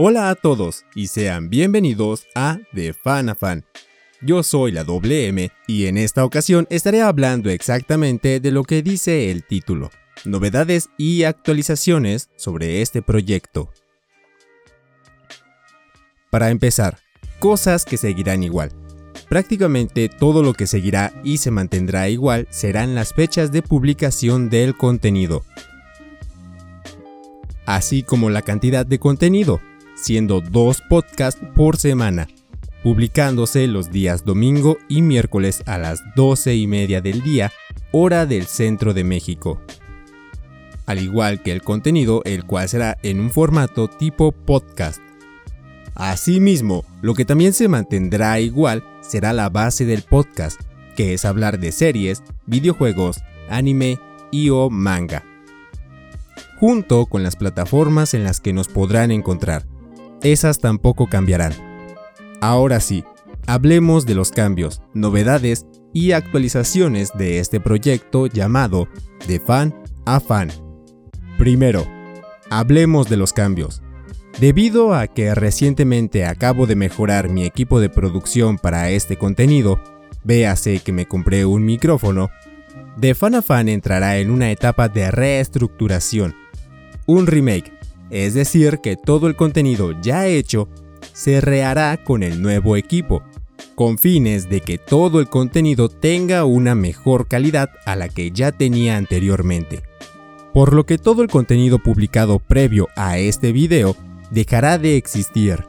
Hola a todos y sean bienvenidos a The Fan. Yo soy la WM y en esta ocasión estaré hablando exactamente de lo que dice el título, novedades y actualizaciones sobre este proyecto. Para empezar, cosas que seguirán igual. Prácticamente todo lo que seguirá y se mantendrá igual serán las fechas de publicación del contenido, así como la cantidad de contenido, siendo dos podcasts por semana, publicándose los días domingo y miércoles a las 12 y media del día, hora del centro de México. Al igual que el contenido, el cual será en un formato tipo podcast. Asimismo, lo que también se mantendrá igual será la base del podcast, que es hablar de series, videojuegos, anime y o manga, junto con las plataformas en las que nos podrán encontrar esas tampoco cambiarán. Ahora sí, hablemos de los cambios, novedades y actualizaciones de este proyecto llamado De Fan a Fan. Primero, hablemos de los cambios. Debido a que recientemente acabo de mejorar mi equipo de producción para este contenido, véase que me compré un micrófono, De Fan a Fan entrará en una etapa de reestructuración, un remake es decir, que todo el contenido ya hecho se rehará con el nuevo equipo, con fines de que todo el contenido tenga una mejor calidad a la que ya tenía anteriormente. Por lo que todo el contenido publicado previo a este video dejará de existir.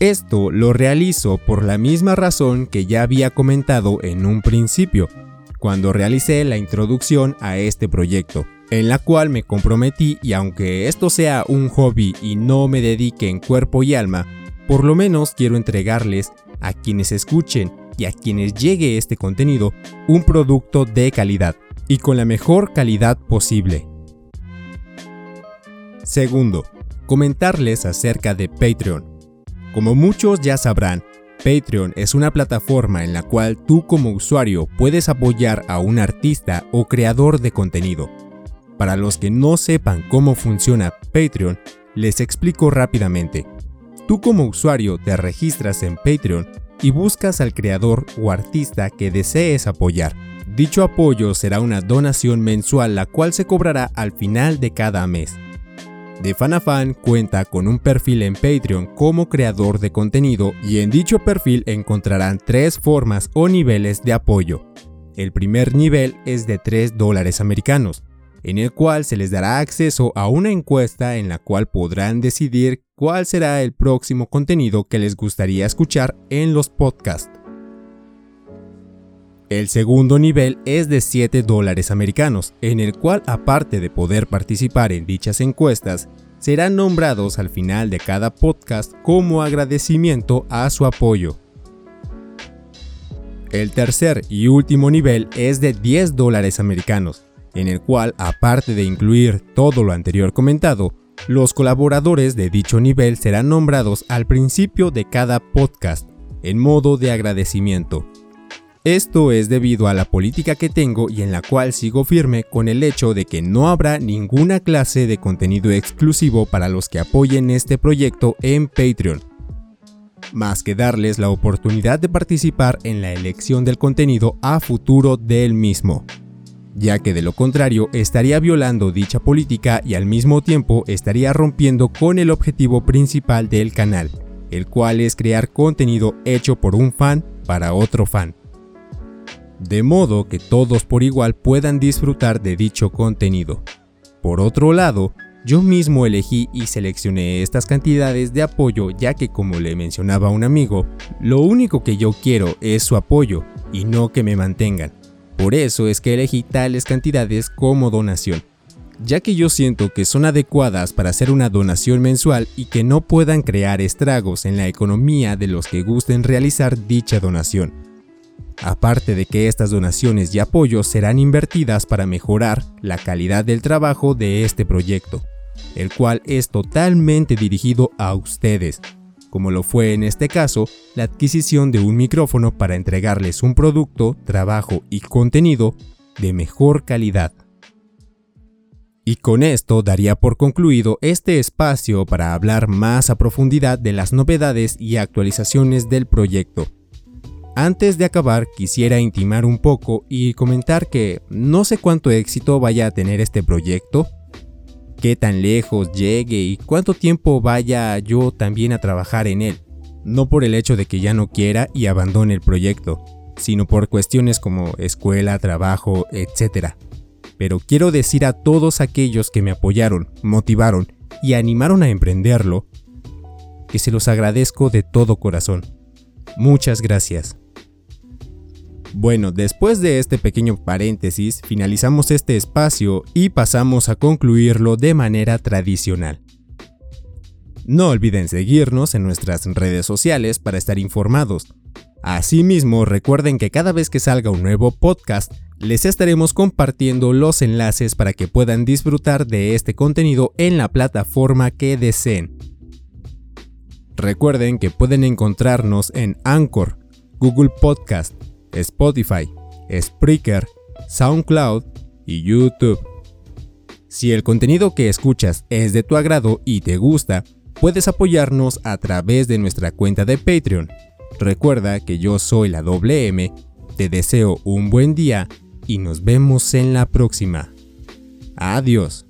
Esto lo realizo por la misma razón que ya había comentado en un principio, cuando realicé la introducción a este proyecto en la cual me comprometí y aunque esto sea un hobby y no me dedique en cuerpo y alma, por lo menos quiero entregarles a quienes escuchen y a quienes llegue este contenido un producto de calidad y con la mejor calidad posible. Segundo, comentarles acerca de Patreon. Como muchos ya sabrán, Patreon es una plataforma en la cual tú como usuario puedes apoyar a un artista o creador de contenido para los que no sepan cómo funciona Patreon, les explico rápidamente. Tú como usuario te registras en Patreon y buscas al creador o artista que desees apoyar. Dicho apoyo será una donación mensual la cual se cobrará al final de cada mes. De Fan cuenta con un perfil en Patreon como creador de contenido y en dicho perfil encontrarán tres formas o niveles de apoyo. El primer nivel es de 3 dólares americanos, en el cual se les dará acceso a una encuesta en la cual podrán decidir cuál será el próximo contenido que les gustaría escuchar en los podcasts. El segundo nivel es de 7 dólares americanos, en el cual aparte de poder participar en dichas encuestas, serán nombrados al final de cada podcast como agradecimiento a su apoyo. El tercer y último nivel es de 10 dólares americanos, en el cual, aparte de incluir todo lo anterior comentado, los colaboradores de dicho nivel serán nombrados al principio de cada podcast, en modo de agradecimiento. Esto es debido a la política que tengo y en la cual sigo firme con el hecho de que no habrá ninguna clase de contenido exclusivo para los que apoyen este proyecto en Patreon, más que darles la oportunidad de participar en la elección del contenido a futuro del mismo ya que de lo contrario estaría violando dicha política y al mismo tiempo estaría rompiendo con el objetivo principal del canal, el cual es crear contenido hecho por un fan para otro fan. De modo que todos por igual puedan disfrutar de dicho contenido. Por otro lado, yo mismo elegí y seleccioné estas cantidades de apoyo ya que como le mencionaba un amigo, lo único que yo quiero es su apoyo y no que me mantengan. Por eso es que elegí tales cantidades como donación, ya que yo siento que son adecuadas para hacer una donación mensual y que no puedan crear estragos en la economía de los que gusten realizar dicha donación. Aparte de que estas donaciones y apoyos serán invertidas para mejorar la calidad del trabajo de este proyecto, el cual es totalmente dirigido a ustedes, como lo fue en este caso la adquisición de un micrófono para entregarles un producto, trabajo y contenido de mejor calidad. Y con esto daría por concluido este espacio para hablar más a profundidad de las novedades y actualizaciones del proyecto. Antes de acabar, quisiera intimar un poco y comentar que no sé cuánto éxito vaya a tener este proyecto, qué tan lejos llegue y cuánto tiempo vaya yo también a trabajar en él, no por el hecho de que ya no quiera y abandone el proyecto, sino por cuestiones como escuela, trabajo, etc pero quiero decir a todos aquellos que me apoyaron, motivaron y animaron a emprenderlo, que se los agradezco de todo corazón. Muchas gracias. Bueno, después de este pequeño paréntesis, finalizamos este espacio y pasamos a concluirlo de manera tradicional. No olviden seguirnos en nuestras redes sociales para estar informados. Asimismo, recuerden que cada vez que salga un nuevo podcast, les estaremos compartiendo los enlaces para que puedan disfrutar de este contenido en la plataforma que deseen. Recuerden que pueden encontrarnos en Anchor, Google Podcast, Spotify, Spreaker, SoundCloud y YouTube. Si el contenido que escuchas es de tu agrado y te gusta, puedes apoyarnos a través de nuestra cuenta de Patreon. Recuerda que yo soy la WM, te deseo un buen día y nos vemos en la próxima. Adiós.